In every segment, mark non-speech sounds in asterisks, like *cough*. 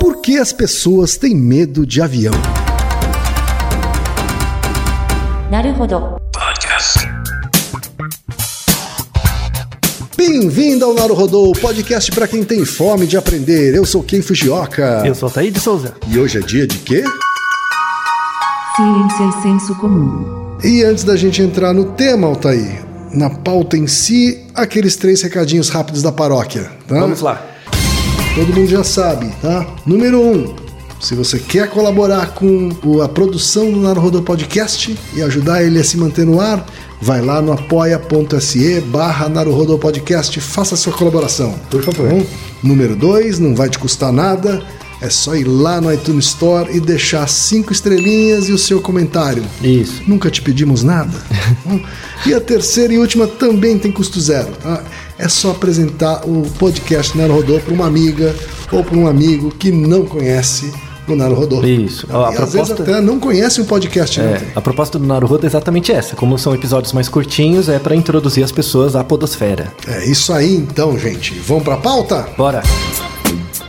Por que as pessoas têm medo de avião? Podcast. Bem-vindo ao Naruhodô, podcast para quem tem fome de aprender. Eu sou Ken Fujioka. Eu sou Taí de Souza. E hoje é dia de quê? Ciência e senso comum. E antes da gente entrar no tema, Altair, na pauta em si, aqueles três recadinhos rápidos da paróquia. Tá? Vamos lá. Todo mundo já sabe, tá? Número um, se você quer colaborar com a produção do Naruhodô Podcast e ajudar ele a se manter no ar, vai lá no apoia.se barra Naruhodô Podcast faça a sua colaboração. Por favor. Número dois, não vai te custar nada, é só ir lá no iTunes Store e deixar cinco estrelinhas e o seu comentário. Isso. Nunca te pedimos nada. Hum. *laughs* e a terceira e última também tem custo zero. tá? É só apresentar o podcast Naruhodô para uma amiga ou para um amigo que não conhece o Naruhodô. Isso. E A às vezes proposta- até não conhece o podcast. né? É, a proposta do Naruhodo é exatamente essa. Como são episódios mais curtinhos, é para introduzir as pessoas à podosfera. É isso aí então, gente. Vamos para a pauta? Bora.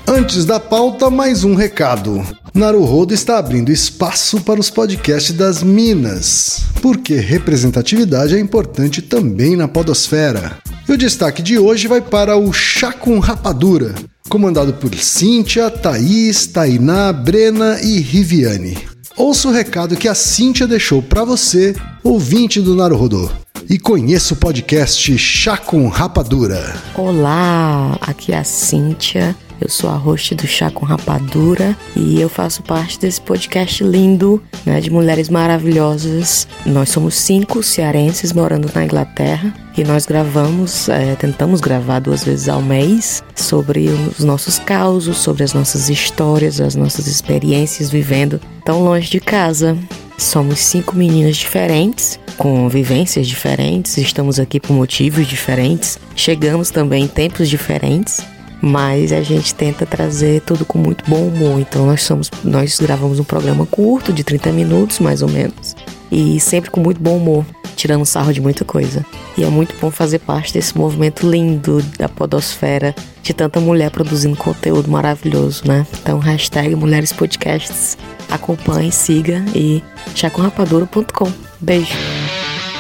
Antes da pauta, mais um recado. Naruhodo está abrindo espaço para os podcasts das Minas, porque representatividade é importante também na podosfera. E o destaque de hoje vai para o Chá com Rapadura, comandado por Cíntia, Thaís, Tainá, Brena e Riviane. Ouça o recado que a Cíntia deixou para você, ouvinte do Naruhodo. E conheça o podcast Chá com Rapadura. Olá, aqui é a Cíntia. Eu sou a host do Chá com Rapadura e eu faço parte desse podcast lindo, né, de mulheres maravilhosas. Nós somos cinco cearenses morando na Inglaterra e nós gravamos, é, tentamos gravar duas vezes ao mês sobre os nossos causos, sobre as nossas histórias, as nossas experiências vivendo tão longe de casa. Somos cinco meninas diferentes, com vivências diferentes, estamos aqui por motivos diferentes, chegamos também em tempos diferentes, mas a gente tenta trazer tudo com muito bom humor. Então nós somos, nós gravamos um programa curto de 30 minutos, mais ou menos, e sempre com muito bom humor, tirando sarro de muita coisa. E é muito bom fazer parte desse movimento lindo da podosfera, de tanta mulher produzindo conteúdo maravilhoso, né? Então, hashtag Mulheres Podcasts. Acompanhe, siga e chacomrapadura.com. Beijo.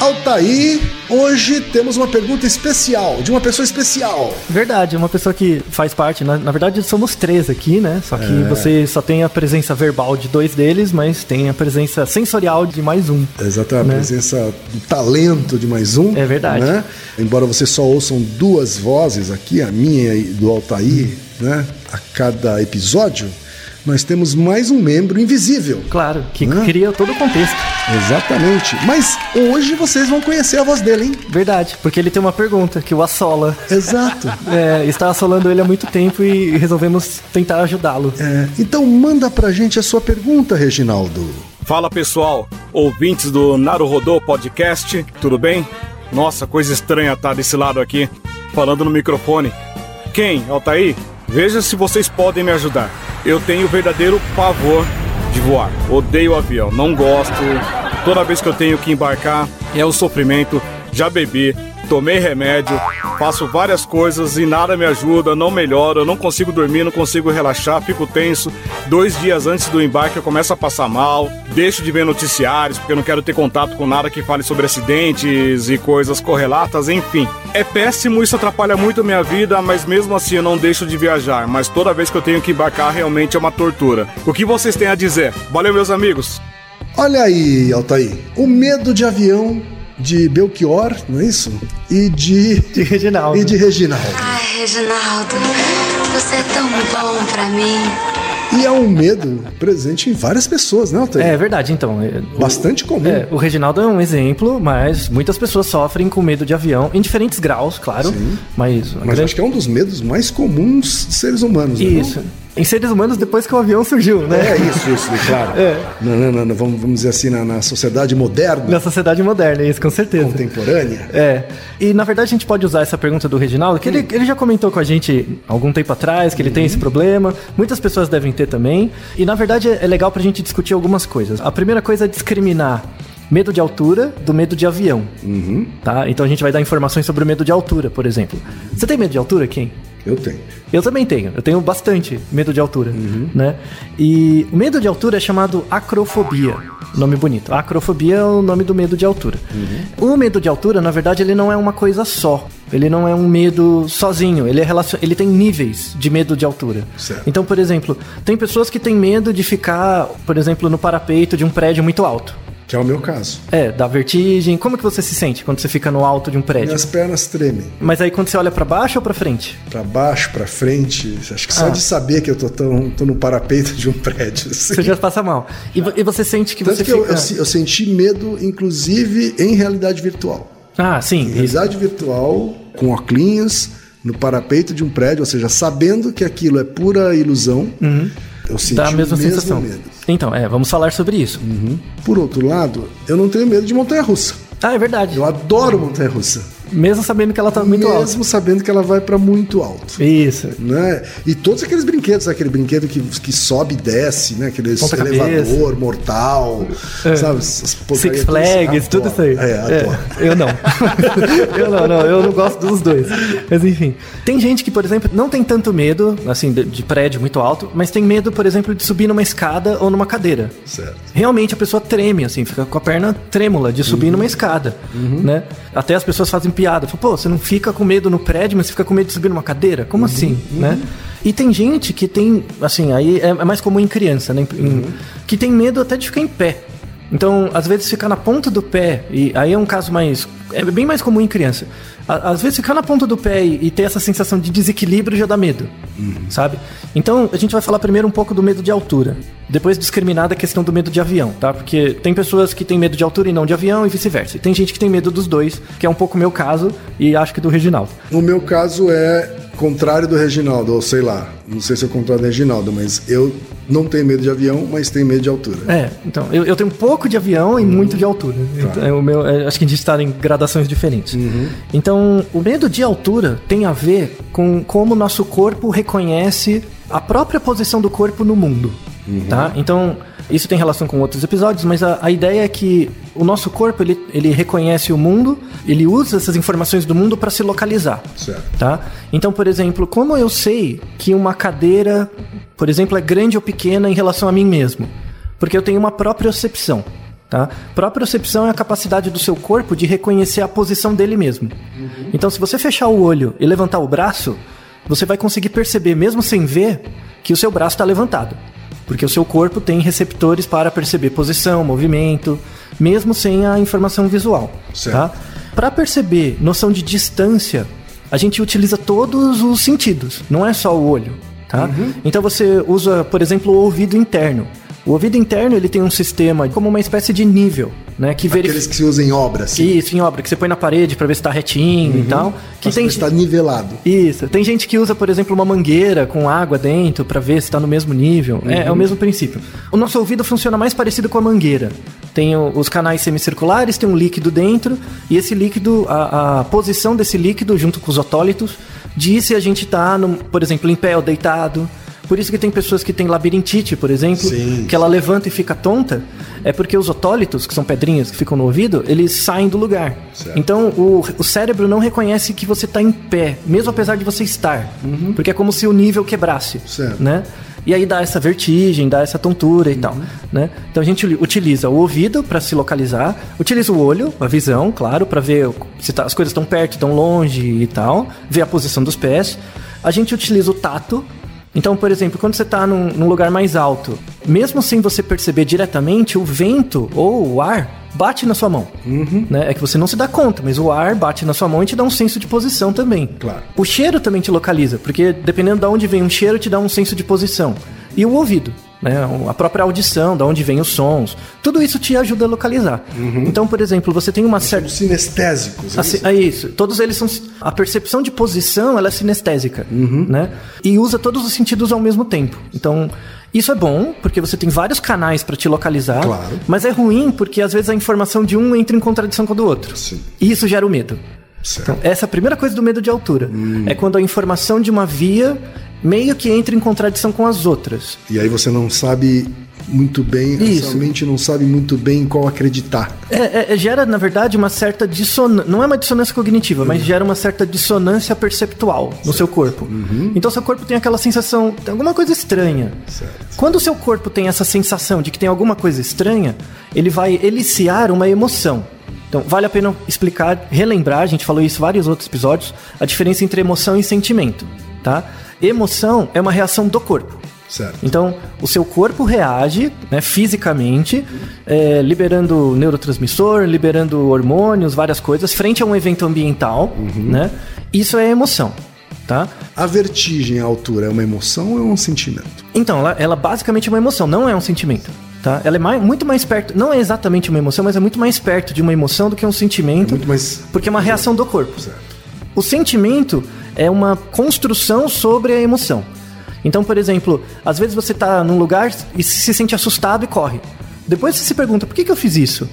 Altair, hoje temos uma pergunta especial, de uma pessoa especial. Verdade, uma pessoa que faz parte. Na, na verdade, somos três aqui, né? Só que É. você só tem a presença verbal de dois deles, mas tem a presença sensorial de mais um. Exatamente, Né? a presença do talento de mais um. É verdade. né? Embora vocês só ouçam duas vozes aqui, a minha e do Altair, né? A cada episódio, nós temos mais um membro invisível. Claro, que Né? cria todo o contexto. Exatamente. Mas hoje vocês vão conhecer a voz dele, hein? Verdade, porque ele tem uma pergunta que o assola. Exato. *laughs* É, está assolando ele há muito tempo e resolvemos tentar ajudá-lo. É, então manda pra gente a sua pergunta, Reginaldo. Fala pessoal, ouvintes do Naruhodô Podcast, tudo bem? Nossa, coisa estranha tá desse lado aqui, falando no microfone. Quem, Altair? Veja se vocês podem me ajudar. Eu tenho verdadeiro pavor de voar. Odeio avião, não gosto. Toda vez que eu tenho que embarcar é o sofrimento. Já bebi, tomei remédio, faço várias coisas e nada me ajuda, não melhora, eu não consigo dormir, não consigo relaxar, fico tenso. Dois dias antes do embarque eu começo a passar mal, deixo de ver noticiários porque eu não quero ter contato com nada que fale sobre acidentes e coisas correlatas, enfim. É péssimo, isso atrapalha muito a minha vida, mas mesmo assim eu não deixo de viajar. Mas toda vez que eu tenho que embarcar realmente é uma tortura. O que vocês têm a dizer? Valeu, meus amigos! Olha aí, Altair. O medo de avião de Belchior, não é isso? E de. De Reginaldo. E de Reginaldo. Ai, Reginaldo, você é tão bom pra mim. E é um medo presente em várias pessoas, né, Altair? É verdade, então. é, o- Bastante comum. É, o Reginaldo é um exemplo, mas muitas pessoas sofrem com medo de avião, em diferentes graus, claro. Sim. Mas, Mas grande- acho que é um dos medos mais comuns de seres humanos, né? Isso. Em seres humanos depois que o avião surgiu, né? É isso, isso, *laughs* claro. É. Na- na- na- vamos, vamos dizer assim, na, na sociedade moderna, Na sociedade moderna, isso, com certeza. contemporânea. É. E na verdade a gente pode usar essa pergunta do Reginaldo, que ele, ele já comentou com a gente algum tempo atrás que ele tem esse problema. Muitas pessoas devem ter também. E na verdade é é legal pra gente discutir algumas coisas. A primeira coisa é discriminar medo de altura do medo de avião. Tá? Então a gente vai dar informações sobre o medo de altura, por exemplo. Você tem medo de altura, quem? Eu tenho. Eu também tenho. Eu tenho bastante medo de altura, né? E o medo de altura é chamado acrofobia. Nome bonito. acrofobia é o nome do medo de altura. O medo de altura, na verdade, ele não é uma coisa só. Ele não é um medo sozinho. Ele, é relacion... ele tem níveis de medo de altura. Certo. Então, por exemplo, tem pessoas que têm medo de ficar, por exemplo, no parapeito de um prédio muito alto. Que é o meu caso. É, dá vertigem. Como que você se sente quando você fica no alto de um prédio? Minhas pernas tremem. Mas aí quando você olha pra baixo ou pra frente? Pra baixo, pra frente. Acho que só Ah. de saber que eu tô, tão, tô no parapeito de um prédio. *laughs* assim. Você já passa mal. E, vo- e você sente que Tanto você que eu, fica... eu, se- eu senti medo, inclusive, em realidade virtual. Ah, sim. Em Isso. realidade virtual, com óculos, no parapeito de um prédio, ou seja, sabendo que aquilo é pura ilusão, eu senti Dá Uhum. a mesma o mesmo sensação. medo. Então, é, vamos falar sobre isso. Por outro lado, eu não tenho medo de montanha-russa. Ah, é verdade. Eu adoro montanha-russa. Mesmo sabendo que ela tá muito mesmo alta. sabendo que ela vai para muito alto. Isso. Né? E todos aqueles brinquedos, aquele brinquedo que, que sobe e desce, né? Aquele elevador mortal, É. sabe? Six. Flags, tudo isso aí. É, adoro. É, eu não. *laughs* eu não, não, eu não gosto dos dois. Mas enfim. Tem gente que, por exemplo, não tem tanto medo, assim, de, de prédio muito alto, mas tem medo, por exemplo, de subir numa escada ou numa cadeira. Certo. Realmente a pessoa treme, assim, fica com a perna trêmula de subir numa escada, né? Até as pessoas fazem piada. Pô, você não fica com medo no prédio, mas você fica com medo de subir numa cadeira? Como assim, né? E tem gente que tem, assim, aí é é mais comum em criança, né? Em- Que tem medo até de ficar em pé. Então, às vezes ficar na ponta do pé, e aí é um caso mais. É bem mais comum em criança. Às vezes ficar na ponta do pé e, e ter essa sensação de desequilíbrio já dá medo, sabe? Então, a gente vai falar primeiro um pouco do medo de altura. Depois discriminar da questão do medo de avião, tá? Porque tem pessoas que têm medo de altura e não de avião e vice-versa. E tem gente que tem medo dos dois, que é um pouco o meu caso e acho que do Reginaldo. O meu caso é contrário do Reginaldo, ou sei lá, não sei se é o contrário do Reginaldo, mas eu não tenho medo de avião, mas tenho medo de altura. É, então, eu, eu tenho um pouco de avião e muito de altura. Então, é o meu, é, acho que a gente está em gradações diferentes. Então, o medo de altura tem a ver com como o nosso corpo reconhece a própria posição do corpo no mundo. Tá? Então, isso tem relação com outros episódios, mas a, a ideia é que o nosso corpo ele, ele reconhece o mundo, ele usa essas informações do mundo para se localizar. Certo. Tá? Então, por exemplo, como eu sei que uma cadeira, por exemplo, é grande ou pequena em relação a mim mesmo? Porque eu tenho uma propriocepção. Tá? Propriocepção é a capacidade do seu corpo de reconhecer a posição dele mesmo. Então, se você fechar o olho e levantar o braço, você vai conseguir perceber, mesmo sem ver, que o seu braço está levantado. Porque o seu corpo tem receptores para perceber posição, movimento, mesmo sem a informação visual. Certo. Tá? Para perceber noção de distância, a gente utiliza todos os sentidos, não é só o olho. Tá? Então você usa, por exemplo, o ouvido interno. O ouvido interno ele tem um sistema como uma espécie de nível, né? Que verifica. Aqueles que se usam em obra, assim. Isso, em obra, que você põe na parede para ver se tá retinho e tal. Que Mas tem está nivelado. isso. Tem gente que usa, por exemplo, uma mangueira com água dentro pra ver se tá no mesmo nível. É, é o mesmo princípio. O nosso ouvido funciona mais parecido com a mangueira. Tem os canais semicirculares, tem um líquido dentro, e esse líquido, a, a posição desse líquido, junto com os otólitos, diz se a gente tá, no, por exemplo, em pé ou deitado. Por isso que tem pessoas que têm labirintite, por exemplo, Sim. que ela levanta e fica tonta, é porque os otólitos, que são pedrinhas que ficam no ouvido, eles saem do lugar. Certo. Então o, o cérebro não reconhece que você está em pé, mesmo apesar de você estar. Porque é como se o nível quebrasse. Certo. Né? E aí dá essa vertigem, dá essa tontura e tal. Né? Então a gente utiliza o ouvido para se localizar, utiliza o olho, a visão, claro, para ver se tá- as coisas estão perto, estão longe e tal, ver a posição dos pés. A gente utiliza o tato. Então, por exemplo, quando você está num, num lugar mais alto, mesmo sem você perceber diretamente, o vento ou o ar bate na sua mão. Né? É que você não se dá conta, mas o ar bate na sua mão e te dá um senso de posição também. Claro. O cheiro também te localiza, porque dependendo de onde vem um cheiro, te dá um senso de posição. E o ouvido, né? A própria audição, de onde vem os sons. Tudo isso te ajuda a localizar. Então, por exemplo, você tem uma certa. Os sinestésicos. é Assim, isso? é isso. Todos eles são. A percepção de posição ela é sinestésica, né? E usa todos os sentidos ao mesmo tempo. Então, isso é bom, porque você tem vários canais para te localizar. Claro. Mas é ruim porque às vezes a informação de um entra em contradição com a do outro. Sim. E isso gera o medo. Certo. Então, essa é a primeira coisa do medo de altura. É quando a informação de uma via meio que entra em contradição com as outras. E aí você não sabe muito bem, a Isso. sua mente não sabe muito bem em qual acreditar. É, é, é, gera, na verdade, uma certa dissonância. Não é uma dissonância cognitiva, mas gera uma certa dissonância perceptual no seu corpo. Então, seu corpo tem aquela sensação. Tem alguma coisa estranha. Quando o seu corpo tem essa sensação de que tem alguma coisa estranha, ele vai eliciar uma emoção. Então, vale a pena explicar, relembrar, a gente falou isso em vários outros episódios, a diferença entre emoção e sentimento, tá? Emoção é uma reação do corpo. Certo. Então, o seu corpo reage né, fisicamente, é, liberando neurotransmissor, liberando hormônios, várias coisas, frente a um evento ambiental, né? Isso é emoção, tá? A vertigem à altura é uma emoção ou é um sentimento? Então, ela, ela basicamente é uma emoção, não é um sentimento. Tá? Ela é mais- muito mais perto, não é exatamente uma emoção, mas é muito mais perto de uma emoção do que um sentimento, Muito mais. porque é uma reação do corpo. Certo. O sentimento é uma construção sobre a emoção. Então, por exemplo, às vezes você tá num lugar e se sente assustado e corre. Depois você se pergunta, por que, que eu fiz isso?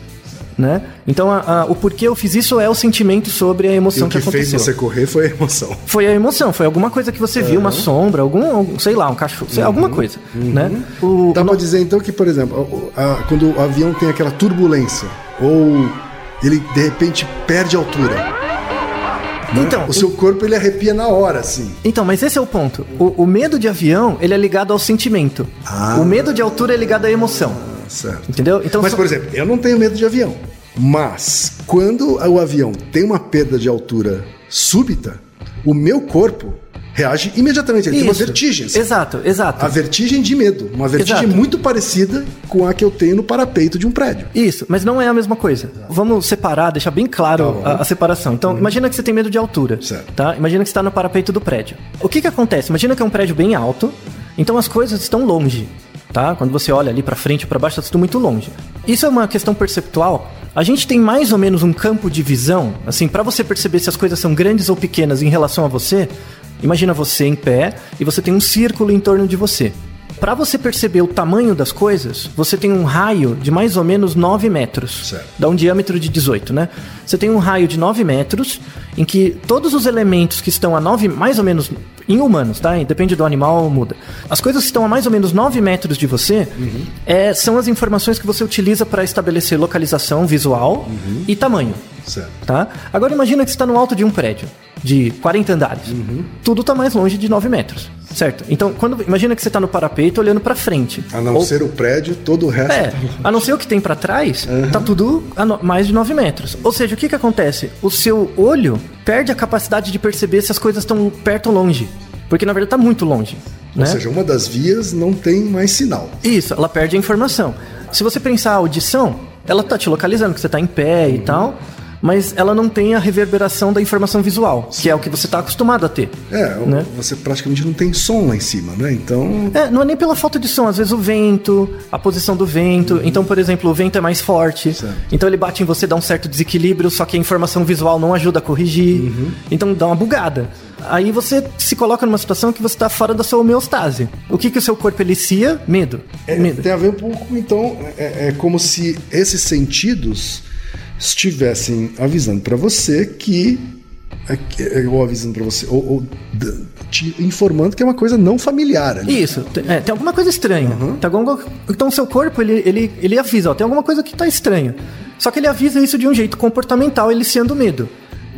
Né? Então, a- a- o porquê eu fiz isso é o sentimento sobre a E emoção o que, que fez aconteceu. você correr foi a emoção. Foi a emoção, foi alguma coisa que você viu, uma sombra, algum, algum- sei lá, um cachorro, sei, alguma coisa, né? O, Dá o pra dizer então que, por exemplo, a- quando o avião tem aquela turbulência, ou ele de repente perde altura. né? Então, o seu corpo ele arrepia na hora, assim. Então, mas esse é o ponto. O, o medo de avião, ele é ligado ao sentimento. Ah. O medo de altura é ligado à emoção. Certo. Entendeu? Então, Mas, só- por exemplo, eu não tenho medo de avião. Mas, quando o avião tem uma perda de altura súbita, o meu corpo reage imediatamente. Ele tem uma Isso. vertigem. assim. Exato, exato. A vertigem de medo. Uma vertigem Exato. muito parecida com a que eu tenho no parapeito de um prédio. Isso, mas não é a mesma coisa. Vamos separar, deixar bem claro a, a separação. Então, imagina que você tem medo de altura. Certo. Tá? Imagina que você está no parapeito do prédio. O que que acontece? Imagina que é um prédio bem alto, então as coisas estão longe. Tá? Quando você olha ali para frente ou para baixo, está tudo muito longe. Isso é uma questão perceptual. A gente tem mais ou menos um campo de visão, assim, para você perceber se as coisas são grandes ou pequenas em relação a você. Imagina você em pé e você tem um círculo em torno de você. Para você perceber o tamanho das coisas, você tem um raio de mais ou menos 9 metros. Certo. Dá um diâmetro de 18, né? Você tem um raio de 9 metros em que todos os elementos que estão a 9, mais ou menos, em humanos, tá? Depende do animal, muda. As coisas que estão a mais ou menos 9 metros de você é, são as informações que você utiliza para estabelecer localização visual e tamanho. Certo. Tá? Agora imagina que você está no alto de um prédio de 40 andares. Tudo está mais longe de 9 metros, certo? Então, quando imagina que você está no parapeito olhando para frente. A não Ou- ser o prédio, todo o resto. é, a não ser o que tem para trás, tá tudo a no- mais de 9 metros. Ou seja, o que que acontece? O seu olho perde a capacidade de perceber se as coisas estão perto ou longe. Porque na verdade tá muito longe. Ou né? seja, uma das vias não tem mais sinal. Isso, ela perde a informação. Se você pensar a audição, ela tá te localizando, que você tá em pé e tal, mas ela não tem a reverberação da informação visual, que é o que você tá acostumado a ter. É, Né? você praticamente não tem som lá em cima, né? Então. É, não é nem pela falta de som, às vezes o vento, a posição do vento. Então, por exemplo, o vento é mais forte. Certo. Então ele bate em você, dá um certo desequilíbrio, só que a informação visual não ajuda a corrigir. Então dá uma bugada. Aí você se coloca numa situação que você está fora da sua homeostase. O que, que o seu corpo elicia? Medo. É, Medo. tem a ver um pouco, então, é, é como se esses sentidos estivessem avisando pra você que. é é, Ou avisando pra você, ou, ou te informando que é uma coisa não familiar ali. Isso, tem, é, tem alguma coisa estranha. Tem alguma- então o seu corpo, ele, ele, ele avisa, ó, tem alguma coisa que tá estranha. Só que ele avisa isso de um jeito comportamental, eliciando medo.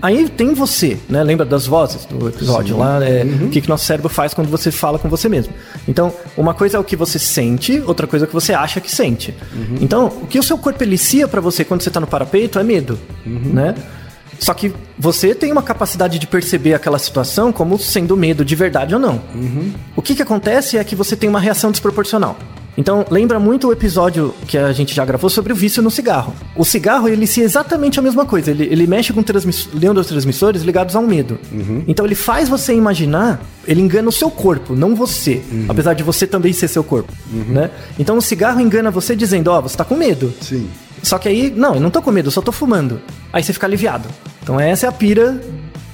Aí tem você, né? Lembra das vozes do episódio lá? É, O que, que nosso cérebro faz quando você fala com você mesmo. Então, uma coisa é o que você sente, outra coisa é o que você acha que sente. Então, o que o seu corpo elicia pra você quando você tá no parapeito é medo, né? Só que você tem uma capacidade de perceber aquela situação como sendo medo de verdade ou não. O que, que acontece é que você tem uma reação desproporcional. Então, lembra muito o episódio que a gente já gravou sobre o vício no cigarro. O cigarro, ele se exatamente a mesma coisa. Ele, ele mexe com transmiss neurotransmissores ligados ao medo. Então, ele faz você imaginar, ele engana o seu corpo, não você. Apesar de você também ser seu corpo. Né? Então, o cigarro engana você dizendo, ó, você tá com medo. Sim. Só que aí, não, eu não tô com medo, eu só tô fumando. Aí você fica aliviado. Então essa é a pira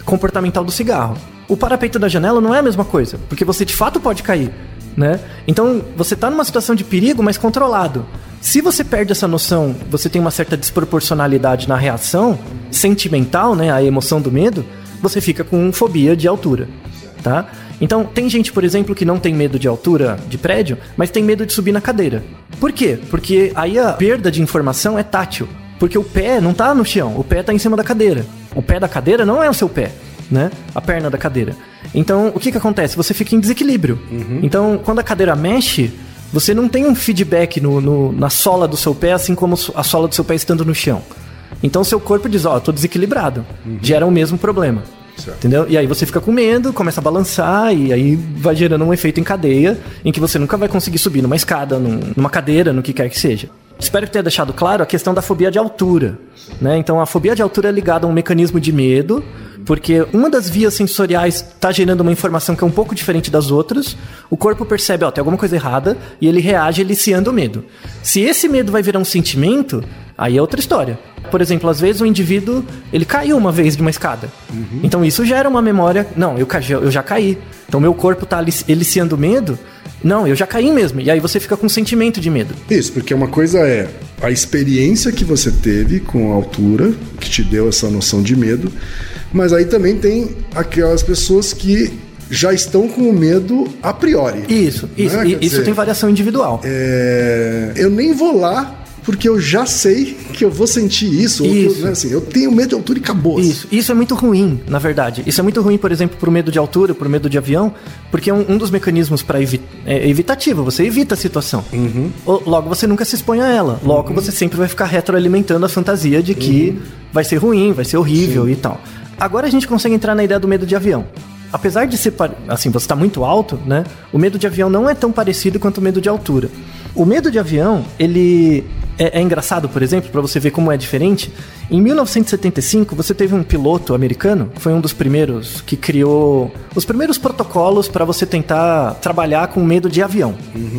comportamental do cigarro. O parapeito da janela não é a mesma coisa, porque você de fato pode cair, né? Então você tá numa situação de perigo, mas controlado. Se você perde essa noção, você tem uma certa desproporcionalidade na reação sentimental, né, a emoção do medo, você fica com fobia de altura, tá? Então, tem gente, por exemplo, que não tem medo de altura de prédio, mas tem medo de subir na cadeira. Por quê? Porque aí a perda de informação é tátil. Porque o pé não tá no chão, o pé tá em cima da cadeira. O pé da cadeira não é o seu pé, né? A perna da cadeira. Então, o que que acontece? Você fica em desequilíbrio. Então, quando a cadeira mexe, você não tem um feedback no, no- na sola do seu pé, assim como a sola do seu pé estando no chão. Então, seu corpo diz, ó, tô desequilibrado. Gera o mesmo problema. Certo. Entendeu? E aí você fica com medo, começa a balançar e aí vai gerando um efeito em cadeia em que você nunca vai conseguir subir numa escada, num- numa cadeira, no que quer que seja. Espero que tenha deixado claro a questão da fobia de altura. Né? Então a fobia de altura é ligada a um mecanismo de medo, porque uma das vias sensoriais está gerando uma informação que é um pouco diferente das outras. O corpo percebe, ó, tem alguma coisa errada e ele reage eliciando o medo. Se esse medo vai virar um sentimento, aí é outra história. Por exemplo, às vezes o indivíduo ele caiu uma vez de uma escada. Então isso gera uma memória. Não, eu, eu já caí. Então meu corpo está eliciando medo. Não, eu já caí mesmo. E aí você fica com um sentimento de medo. Isso, porque uma coisa é a experiência que você teve com a altura, que te deu essa noção de medo, mas aí também tem aquelas pessoas que já estão com o medo a priori. Isso, isso, Né? e- Quer isso dizer, tem variação individual. é, eu nem vou lá porque eu já sei que eu vou sentir isso. que eu- Isso. né, assim, eu tenho medo de altura e acabou. Isso, isso é muito ruim, na verdade. Isso é muito ruim, por exemplo, pro medo de altura, pro medo de avião, porque um, um dos mecanismos para evi é evitativo, você evita a situação. O- Logo, você nunca se expõe a ela. Logo, você sempre vai ficar retroalimentando a fantasia de que vai ser ruim, vai ser horrível e tal. Agora a gente consegue entrar na ideia do medo de avião. Apesar de ser, assim, você está muito alto, né? O medo de avião não é tão parecido quanto o medo de altura. O medo de avião, ele é, é engraçado, por exemplo, para você ver como é diferente. Em 1975, você teve um piloto americano, foi um dos primeiros que criou os primeiros protocolos para você tentar trabalhar com medo de avião,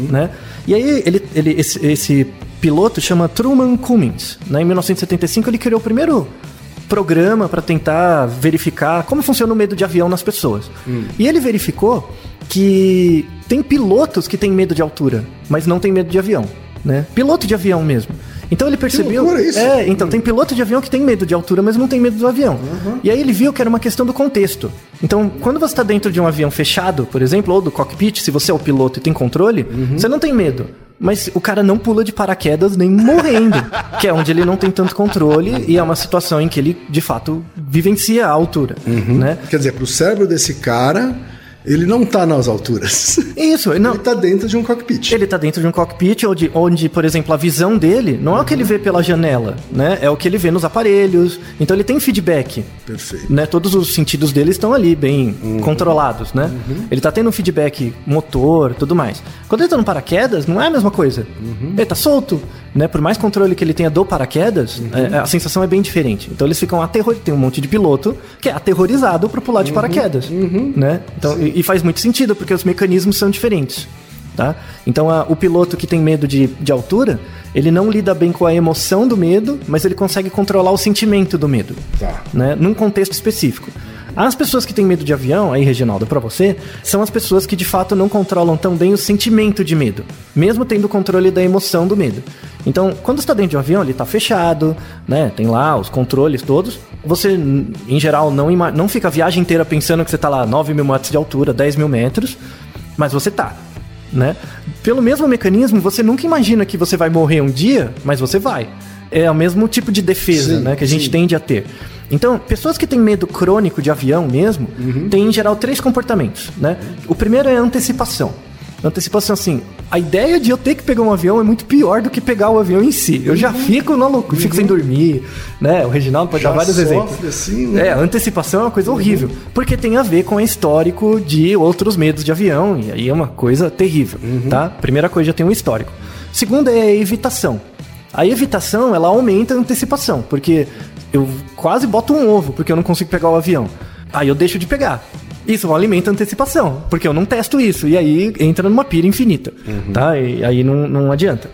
né? E aí ele, ele esse, esse piloto chama Truman Cummings, né? Em 1975 ele criou o primeiro programa para tentar verificar como funciona o medo de avião nas pessoas. E ele verificou que tem pilotos que têm medo de altura, mas não tem medo de avião, né? Piloto de avião mesmo. Então ele percebeu. loucura isso! É, então tem piloto de avião que tem medo de altura, mas não tem medo do avião. E aí ele viu que era uma questão do contexto. Então, quando você está dentro de um avião fechado, por exemplo, ou do cockpit, se você é o piloto e tem controle, você não tem medo. Mas o cara não pula de paraquedas nem morrendo, *laughs* que é onde ele não tem tanto controle e é uma situação em que ele, de fato, vivencia a altura, né? Quer dizer, pro cérebro desse cara, ele não tá nas alturas. Isso, não, Ele tá dentro de um cockpit. Ele tá dentro de um cockpit onde, onde, por exemplo, a visão dele não é o que ele vê pela janela, né? É o que ele vê nos aparelhos. Então ele tem feedback. Perfeito. Né? Todos os sentidos dele estão ali bem controlados, né? Ele tá tendo um feedback motor, tudo mais. Quando ele tá no paraquedas, não é a mesma coisa. Ele tá solto, né? Por mais controle que ele tenha do paraquedas, é, a sensação é bem diferente. Então eles ficam aterrorizados. Tem um monte de piloto que é aterrorizado por pular de paraquedas, né? Então, e faz muito sentido, porque os mecanismos são diferentes. Tá? Então a- o piloto que tem medo de, de altura, ele não lida bem com a emoção do medo, mas ele consegue controlar o sentimento do medo. Tá. Né? Num contexto específico. As pessoas que têm medo de avião, aí, Reginaldo, pra você, são as pessoas que de fato não controlam tão bem o sentimento de medo, mesmo tendo controle da emoção do medo. Então, quando está dentro de um avião, ele está fechado, né? Tem lá os controles todos. Você, em geral, não, não fica a viagem inteira pensando que você está lá 9 mil metros de altura, 10 mil metros, mas você tá né? Pelo mesmo mecanismo, você nunca imagina que você vai morrer um dia, mas você vai. É o mesmo tipo de defesa, Sim, né, que a gente sim. tende a ter. Então, pessoas que têm medo crônico de avião mesmo, Uhum. têm em geral três comportamentos, né? O primeiro é a antecipação. Antecipação, assim, a ideia de eu ter que pegar um avião é muito pior do que pegar o avião em si. Eu já fico na loucura, fico sem dormir, né? O Reginaldo pode Uhum. Já dar vários sofre exemplos. assim, né? É, antecipação é uma coisa horrível, porque tem a ver com o histórico de outros medos de avião, e aí é uma coisa terrível, tá? Primeira coisa, já tem um histórico. Segunda é a evitação. A evitação, ela aumenta a antecipação, porque eu quase boto um ovo, porque eu não consigo pegar o avião. Aí eu deixo de pegar. Isso alimenta a antecipação, porque eu não testo isso, e aí entra numa pira infinita, tá? E aí não, não adianta.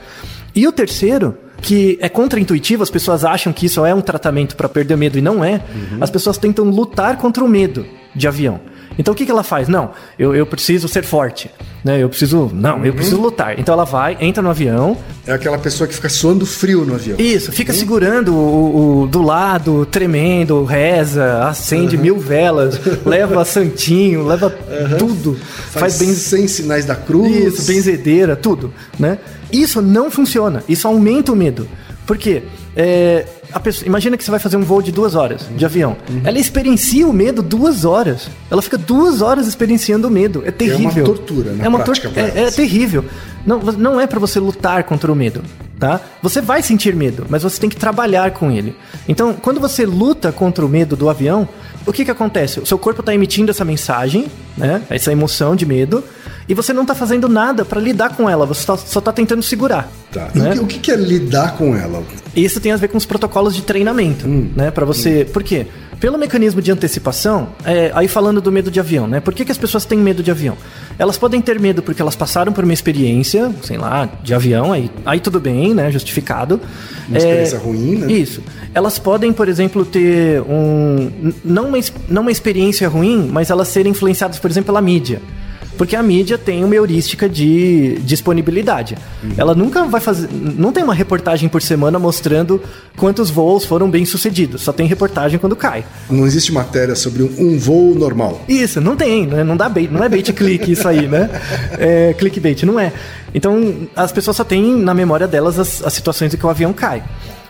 E o terceiro, que é contraintuitivo, as pessoas acham que isso é um tratamento para perder o medo e não é. As pessoas tentam lutar contra o medo de avião. Então o que, que ela faz? Não, eu, eu preciso ser forte. Né? Eu preciso. Não, eu preciso lutar. Então ela vai, entra no avião, É aquela pessoa que fica suando frio no avião. isso, fica segurando o, o- do lado, tremendo, reza, acende mil velas, *laughs* leva santinho, leva tudo. Faz, Faz, bem. sem sinais da cruz. Isso, benzedeira, tudo, né? Isso não funciona. Isso aumenta o medo. Por quê? É, pessoa- imagina que você vai fazer um voo de duas horas de avião. Ela experiencia o medo duas horas. Ela fica duas horas experienciando o medo. É terrível. tortura, na é uma prática, tor- pra é, é terrível. Não, não é pra você lutar contra o medo, tá? Você vai sentir medo, mas você tem que trabalhar com ele. Então, quando você luta contra o medo do avião, o que que acontece? O seu corpo está emitindo essa mensagem, né? Essa emoção de medo, e você não tá fazendo nada pra lidar com ela, você tá- só tá tentando segurar. Tá. Né? o que- o que é lidar com ela? Isso tem a ver com os protocolos de treinamento, né? Para você. Por quê? Pelo mecanismo de antecipação, é, aí falando do medo de avião, né? Por que, que as pessoas têm medo de avião? Elas podem ter medo porque elas passaram por uma experiência, sei lá, de avião, aí, aí tudo bem, né? Justificado. Uma experiência ruim, né? Isso. Elas podem, por exemplo, ter um. Não uma, não uma experiência ruim, mas elas serem influenciadas, por exemplo, pela mídia. Porque a mídia tem uma heurística de disponibilidade. Ela nunca vai fazer. Não tem uma reportagem por semana mostrando quantos voos foram bem sucedidos. Só tem reportagem quando cai. Não existe matéria sobre um, um voo normal. Isso, não tem, né? não dá bait, não é bait click isso aí, né? É, clickbait, não é. Então, as pessoas só têm na memória delas as, as situações em que o avião cai.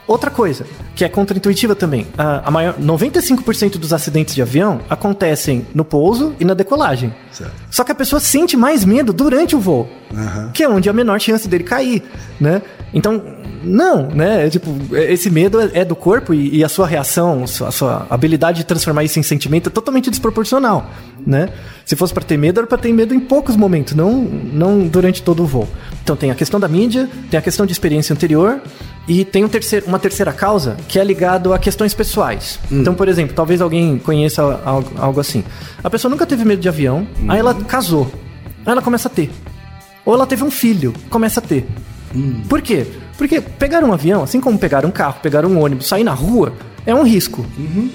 Outra coisa, que é contraintuitiva também, a, a maior 95% dos acidentes de avião acontecem no pouso e na decolagem. Certo. Só que a pessoa sente mais medo durante o voo, Aham. que é onde a menor chance dele cair, né? Então, não, né? É, tipo, é- esse medo é, é do corpo e, e a sua reação, a sua, habilidade de transformar isso em sentimento é totalmente desproporcional, né? Se fosse pra ter medo, era pra ter medo em poucos momentos, não, não durante todo o voo. Então tem a questão da mídia, tem a questão de experiência anterior e tem um terceiro, uma terceira causa que é ligado a questões pessoais. Então, por exemplo, talvez alguém conheça algo, algo assim. A pessoa nunca teve medo de avião, aí ela casou, ela começa a ter. Ou ela teve um filho, começa a ter. Por quê? Porque pegar um avião, assim como pegar um carro, pegar um ônibus, sair na rua, é um risco,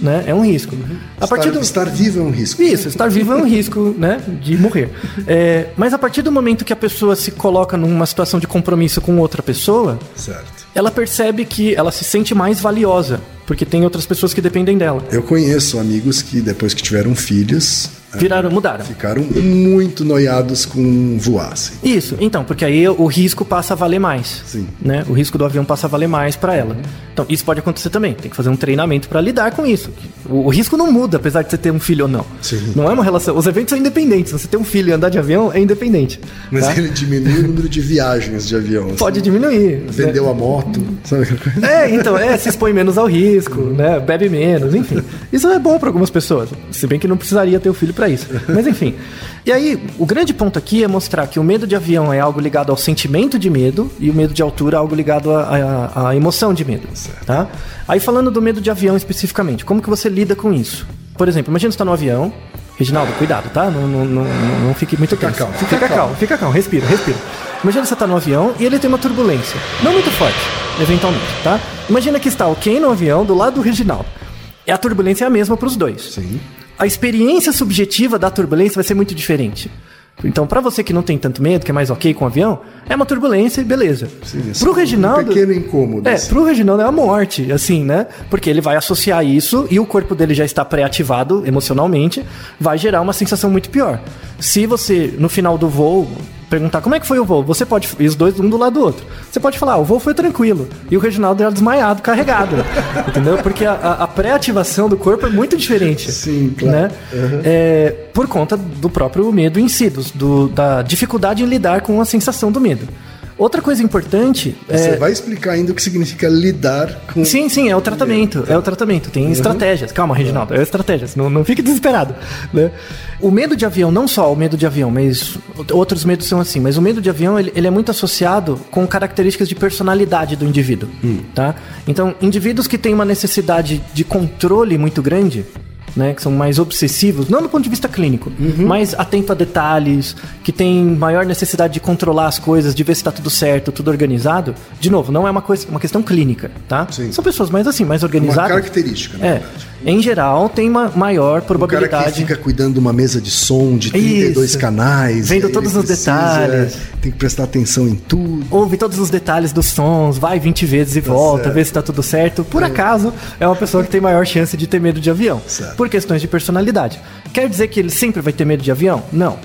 né? É um risco. A partir estar, do... estar vivo é um risco. Isso, estar vivo é um risco, *laughs* né? De morrer. É, mas a partir do momento que a pessoa se coloca numa situação de compromisso com outra pessoa, Certo. ela percebe que ela se sente mais valiosa, porque tem outras pessoas que dependem dela. Eu conheço amigos que depois que tiveram filhos Viraram, mudaram. ficaram muito noiados com voar. assim. Isso, então, porque aí o risco passa a valer mais. Sim. Né? O risco do avião passa a valer mais pra ela. Então, isso pode acontecer também. Tem que fazer um treinamento pra lidar com isso. O, o risco não muda, apesar de você ter um filho ou não. Sim. Não é uma relação. Os eventos são independentes. Você ter um filho e andar de avião, é independente. Mas tá? ele diminui o número de viagens de avião. assim. Pode diminuir. Vendeu a moto, sabe? É, então, é, se expõe menos ao risco, né? Bebe menos, enfim. Isso é bom pra algumas pessoas, se bem que não precisaria ter o filho pra isso. Mas enfim. E aí, o grande ponto aqui é mostrar que o medo de avião é algo ligado ao sentimento de medo e o medo de altura é algo ligado à, emoção de medo, tá? Aí falando do medo de avião especificamente, como que você lida com isso? Por exemplo, imagina você tá no avião, Reginaldo, cuidado, tá? Não, não, não, não- fique muito Fica tenso. calmo, Fica, fica calmo, calmo. fica calmo, respira, respira. Imagina você tá no avião e ele tem uma turbulência. Não muito forte, eventualmente, tá? Imagina que está o Ken no avião do lado do Reginaldo. E a turbulência é a mesma para os dois. Sim. A experiência subjetiva da turbulência vai ser muito diferente. Então, para você que não tem tanto medo, que é mais ok com o avião, é uma turbulência e beleza. Sim, é pro um Reginaldo. pequeno incômodo, É, assim. pro Reginaldo é a morte, assim, né? Porque ele vai associar isso e o corpo dele já está pré-ativado emocionalmente, vai gerar uma sensação muito pior. Se você, no final do voo, perguntar como é que foi o voo, você pode. E os dois, um do lado do outro. Você pode falar, ah, o voo foi tranquilo. E o Reginaldo era desmaiado, carregado. *laughs* entendeu? Porque a, a- pré-ativação do corpo é muito diferente. Sim, claro. Né? É, por conta do próprio medo em si, do- da dificuldade em lidar com a sensação do medo. Outra coisa importante Você é, vai explicar ainda o que significa lidar com. Sim, sim, é o tratamento. É o tratamento. Tem estratégias. Calma, Reginaldo, é estratégias. Não, não fique desesperado. Né? O medo de avião, não só o medo de avião, mas outros medos são assim. Mas o medo de avião, ele, ele é muito associado com características de personalidade do indivíduo. Tá? Então, indivíduos que têm uma necessidade de controle muito grande, né, que são mais obsessivos, não do ponto de vista clínico, Uhum. mas atento a detalhes, que tem maior necessidade de controlar as coisas, de ver se está tudo certo, tudo organizado. De novo, não é uma coisa, uma questão clínica, tá? Sim. São pessoas mais assim, mais Uma organizadas. característica, na É, em geral tem uma maior O cara que probabilidade. fica cuidando de uma mesa de som de 32 Isso. canais. Vendo todos os detalhes. Tem que prestar atenção em tudo. ouve todos os detalhes dos sons, vai 20 vezes e volta, certo. vê se tá tudo certo. Por acaso, é uma pessoa que tem maior chance de ter medo de avião. Certo. Por questões de personalidade. Quer dizer que ele sempre vai ter medo de avião? Não.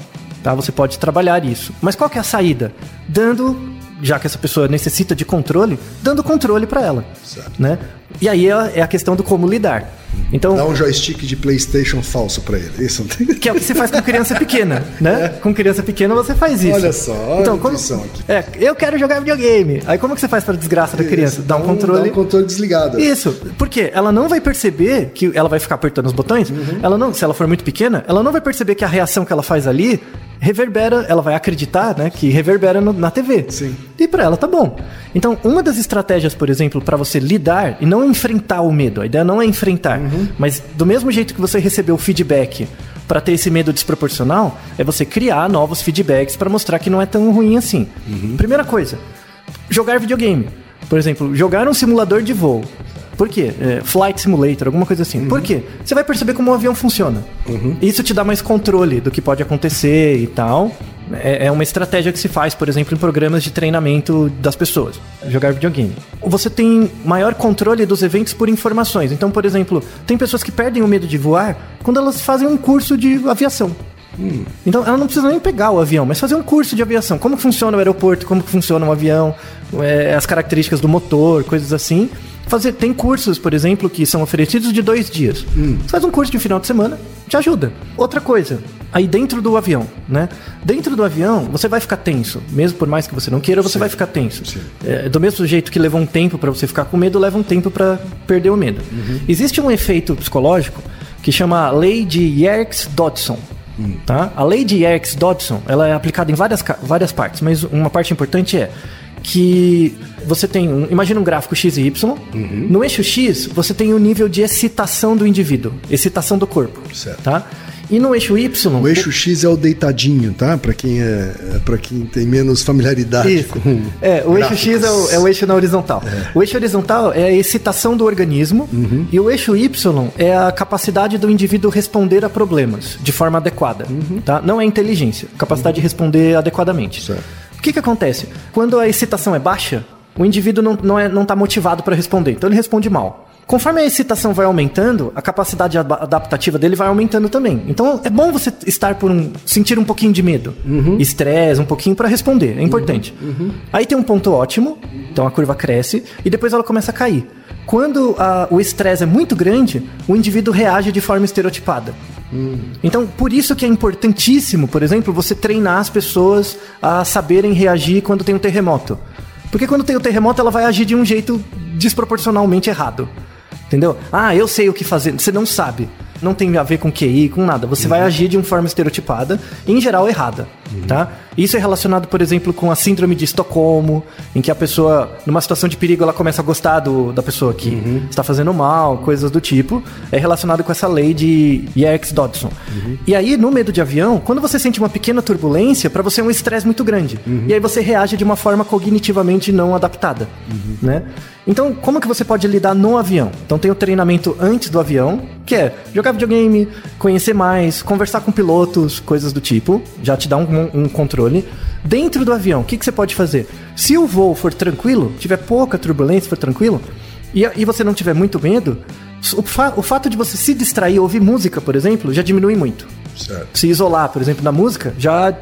Tá? Você pode trabalhar isso. Mas qual que é a saída? Dando, já que essa pessoa necessita de controle, dando controle para ela. Certo. Né? E aí é é a questão do como lidar. Então, Dá um joystick de PlayStation falso pra ele. Isso não tem. que é o que você faz com criança pequena, né? Com criança pequena você faz isso. Olha só, olha então, a como, aqui. É, eu quero jogar videogame. Aí como que você faz para desgraça da criança? Dá um Dá controle. um controle desligado. Isso, porque ela não vai perceber que ela vai ficar apertando os botões. Uhum. Ela não, se ela for muito pequena, ela não vai perceber que a reação que ela faz ali reverbera, ela vai acreditar, né, que reverbera no- na TV. Sim. E pra ela tá bom. Então, uma das estratégias, por exemplo, para você lidar e não enfrentar o medo, a ideia não é enfrentar, Uhum. mas do mesmo jeito que você recebeu o feedback para ter esse medo desproporcional, é você criar novos feedbacks para mostrar que não é tão ruim assim. Uhum. Primeira coisa, jogar videogame. Por exemplo, jogar um simulador de voo. Por quê? É, flight Simulator, alguma coisa assim. Por quê? Você vai perceber como o avião funciona. Isso te dá mais controle do que pode acontecer e tal. É, é uma estratégia que se faz, por exemplo, em programas de treinamento das pessoas. Jogar videogame. Você tem maior controle dos eventos por informações. Então, por exemplo, tem pessoas que perdem o medo de voar quando elas fazem um curso de aviação. Então ela não precisa nem pegar o avião, mas fazer um curso de aviação. Como funciona o aeroporto, como funciona um avião, é, as características do motor, coisas assim. Fazer, tem cursos, por exemplo, que são oferecidos de dois dias. Você faz um curso de final de semana, te ajuda. Outra coisa, aí dentro do avião, né? Dentro do avião, você vai ficar tenso. Mesmo por mais que você não queira, você vai ficar tenso. É, do mesmo jeito que leva um tempo para você ficar com medo, leva um tempo para perder o medo. Existe um efeito psicológico que chama lei de Yerkes-Dodson. Tá? A lei de Yerkes-Dodson ela é aplicada em várias, várias partes, mas uma parte importante é que você tem, um, imagina um gráfico x e y. No eixo x, você tem o nível de excitação do indivíduo, excitação do corpo. Certo. Tá? E no eixo y, O eixo X é o deitadinho, tá? Pra quem é, é para quem tem menos familiaridade Isso. com É, o eixo X é o, gráficos. é o eixo na horizontal. O eixo horizontal é a excitação do organismo Uhum. e o eixo Y é a capacidade do indivíduo responder a problemas de forma adequada. Tá? Não é inteligência, capacidade de responder adequadamente. Uhum. Certo. O que, que acontece? Quando a excitação é baixa, o indivíduo não, não, é, não tá motivado para responder, então ele responde mal. Conforme a excitação vai aumentando, a capacidade ad- adaptativa dele vai aumentando também. Então é bom você estar por um. sentir um pouquinho de medo, estresse, um pouquinho para responder. É importante. Aí tem um ponto ótimo, então a curva cresce e depois ela começa a cair. Quando a- o estresse é muito grande, o indivíduo reage de forma estereotipada. Então, por isso que é importantíssimo, por exemplo, você treinar as pessoas a saberem reagir quando tem um terremoto. Porque quando tem o terremoto, ela vai agir de um jeito desproporcionalmente errado. Entendeu? Ah, eu sei o que fazer. Você não sabe. Não tem a ver com QI, com nada. Você vai agir de uma forma estereotipada, em geral errada, tá? Isso é relacionado, por exemplo, com a síndrome de Estocolmo, em que a pessoa, numa situação de perigo, ela começa a gostar do, da pessoa que está fazendo mal, coisas do tipo. É relacionado com essa lei de Yerkes-Dodson. E aí, no medo de avião, quando você sente uma pequena turbulência, para você é um estresse muito grande. E aí você reage de uma forma cognitivamente não adaptada, né? Então, como que você pode lidar no avião? Então tem o treinamento antes do avião, que é jogar videogame, conhecer mais, conversar com pilotos, coisas do tipo, já te dá um, um controle. Dentro do avião, o que, que você pode fazer? Se o voo for tranquilo, tiver pouca turbulência, for tranquilo, e, e você não tiver muito medo, o, fa- o fato de você se distrair, ouvir música, por exemplo, já diminui muito. Certo. Se isolar, por exemplo, na música, já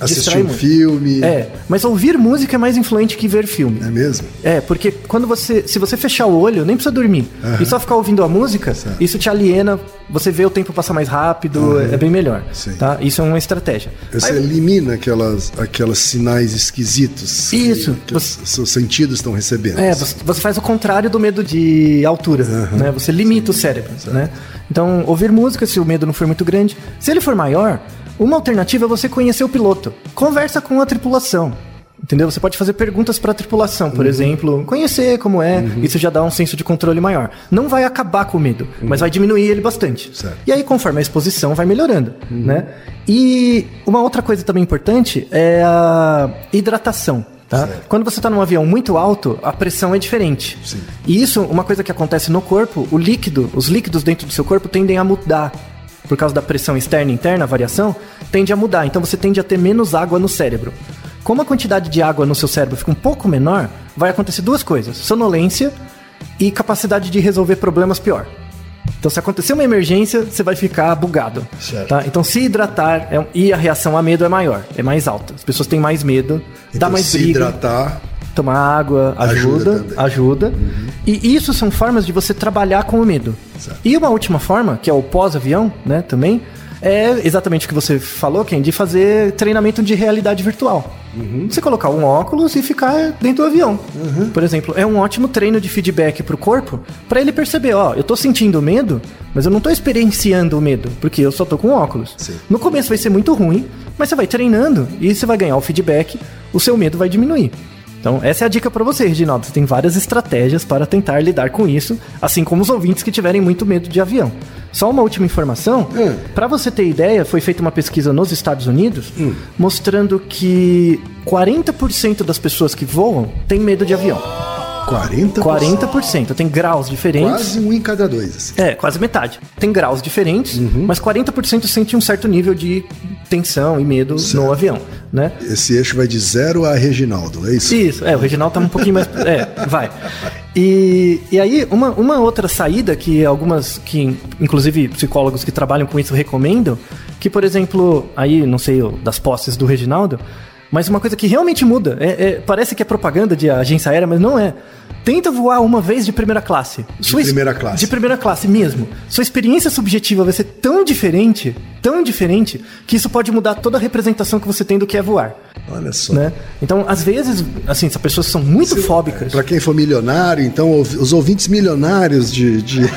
Assistir um muito. filme. É, mas ouvir música é mais influente que ver filme. É mesmo? É, porque quando você. Se você fechar o olho, nem precisa dormir. E só ficar ouvindo a música, isso te aliena, você vê o tempo passar mais rápido, é bem melhor. Sim. Tá? Isso é uma estratégia. Você Aí- elimina aquelas, aquelas sinais esquisitos que- Isso. que, os seus sentidos estão recebendo. É, você, você faz o contrário do medo de altura, né? Você limita o cérebro, né? Então, ouvir música se o medo não for muito grande. Se ele for maior, uma alternativa é você conhecer o piloto. Conversa com a tripulação. Entendeu? Você pode fazer perguntas para a tripulação, Uhum. por exemplo, conhecer como é, isso já dá um senso de controle maior. Não vai acabar com o medo, mas vai diminuir ele bastante. Uhum. Certo. Uhum. E aí, conforme a exposição, vai melhorando, né? E uma outra coisa também importante é a hidratação. Tá? Quando você está num avião muito alto, a pressão é diferente. Sim. E isso, uma coisa que acontece no corpo, o líquido, os líquidos dentro do seu corpo tendem a mudar. Por causa da pressão externa e interna, a variação, tende a mudar. Então você tende a ter menos água no cérebro. Como a quantidade de água no seu cérebro fica um pouco menor, vai acontecer duas coisas: sonolência e capacidade de resolver problemas pior. Então, se acontecer uma emergência, você vai ficar bugado. Certo. Tá? Então, se hidratar é- e a reação a medo é maior, é mais alta. As pessoas têm mais medo, dá Então, mais se briga. hidratar. Tomar água Ajuda ajuda, ajuda. E isso são formas de você trabalhar com o medo. Certo. E uma última forma, que é o pós-avião, né, também, é exatamente o que você falou, Ken, de fazer treinamento de realidade virtual. Você colocar um óculos e ficar dentro do avião. Por exemplo, é um ótimo treino de feedback pro corpo para ele perceber, ó, eu tô sentindo medo, mas eu não tô experienciando o medo, porque eu só tô com óculos. Sim. No começo vai ser muito ruim, mas você vai treinando e você vai ganhar o feedback, o seu medo vai diminuir. Então, essa é a dica para você, Reginaldo. Você tem várias estratégias para tentar lidar com isso, assim como os ouvintes que tiverem muito medo de avião. Só uma última informação: Hum. para você ter ideia, foi feita uma pesquisa nos Estados Unidos mostrando que 40% das pessoas que voam têm medo de avião. 40%. 40%. Tem graus diferentes. Quase um em cada dois. assim. É, quase metade. Tem graus diferentes, Uhum. mas 40% sente um certo nível de tensão e medo Certo. no avião, né? Esse eixo vai de zero a Reginaldo, é isso? Isso, é, o Reginaldo tá um pouquinho mais. *laughs* É, vai. E, e aí, uma, uma outra saída que algumas, que inclusive psicólogos que trabalham com isso recomendam, que, por exemplo, aí, não sei, das posses do Reginaldo, mas uma coisa que realmente muda, é- é- parece que é propaganda de agência aérea, mas não é. Tenta voar uma vez de primeira classe. De primeira classe. De primeira classe mesmo. Sua experiência subjetiva vai ser tão diferente, tão diferente, que isso pode mudar toda a representação que você tem do que é voar. Olha só. Né? Então, às vezes, assim, se as pessoas são muito fóbicas. Pra quem for milionário, então os ouvintes milionários de, de, de-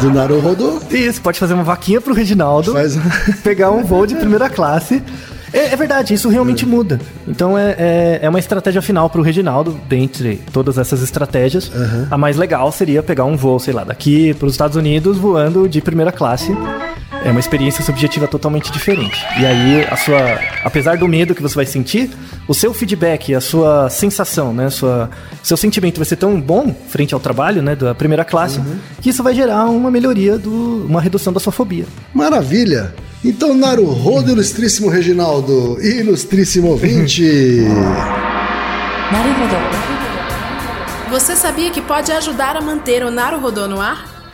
do Naruhodô Isso, pode fazer uma vaquinha pro Reginaldo, Faz pegar um voo de primeira classe. É, é verdade, isso realmente muda. Então é, é, é uma estratégia final pro Reginaldo, dentre todas essas estratégias. A mais legal seria pegar um voo, sei lá, daqui pros Estados Unidos voando de primeira classe é uma experiência subjetiva totalmente diferente. E aí, a sua, apesar do medo que você vai sentir, o seu feedback, a sua sensação, né, sua, seu sentimento vai ser tão bom frente ao trabalho, né, da primeira classe, uhum. que isso vai gerar uma melhoria do, uma redução da sua fobia. Maravilha. Então, Naruhodo, ilustríssimo Reginaldo, ilustríssimo ouvinte. Naruhodo. Você sabia que pode ajudar a manter o Naruhodo no ar?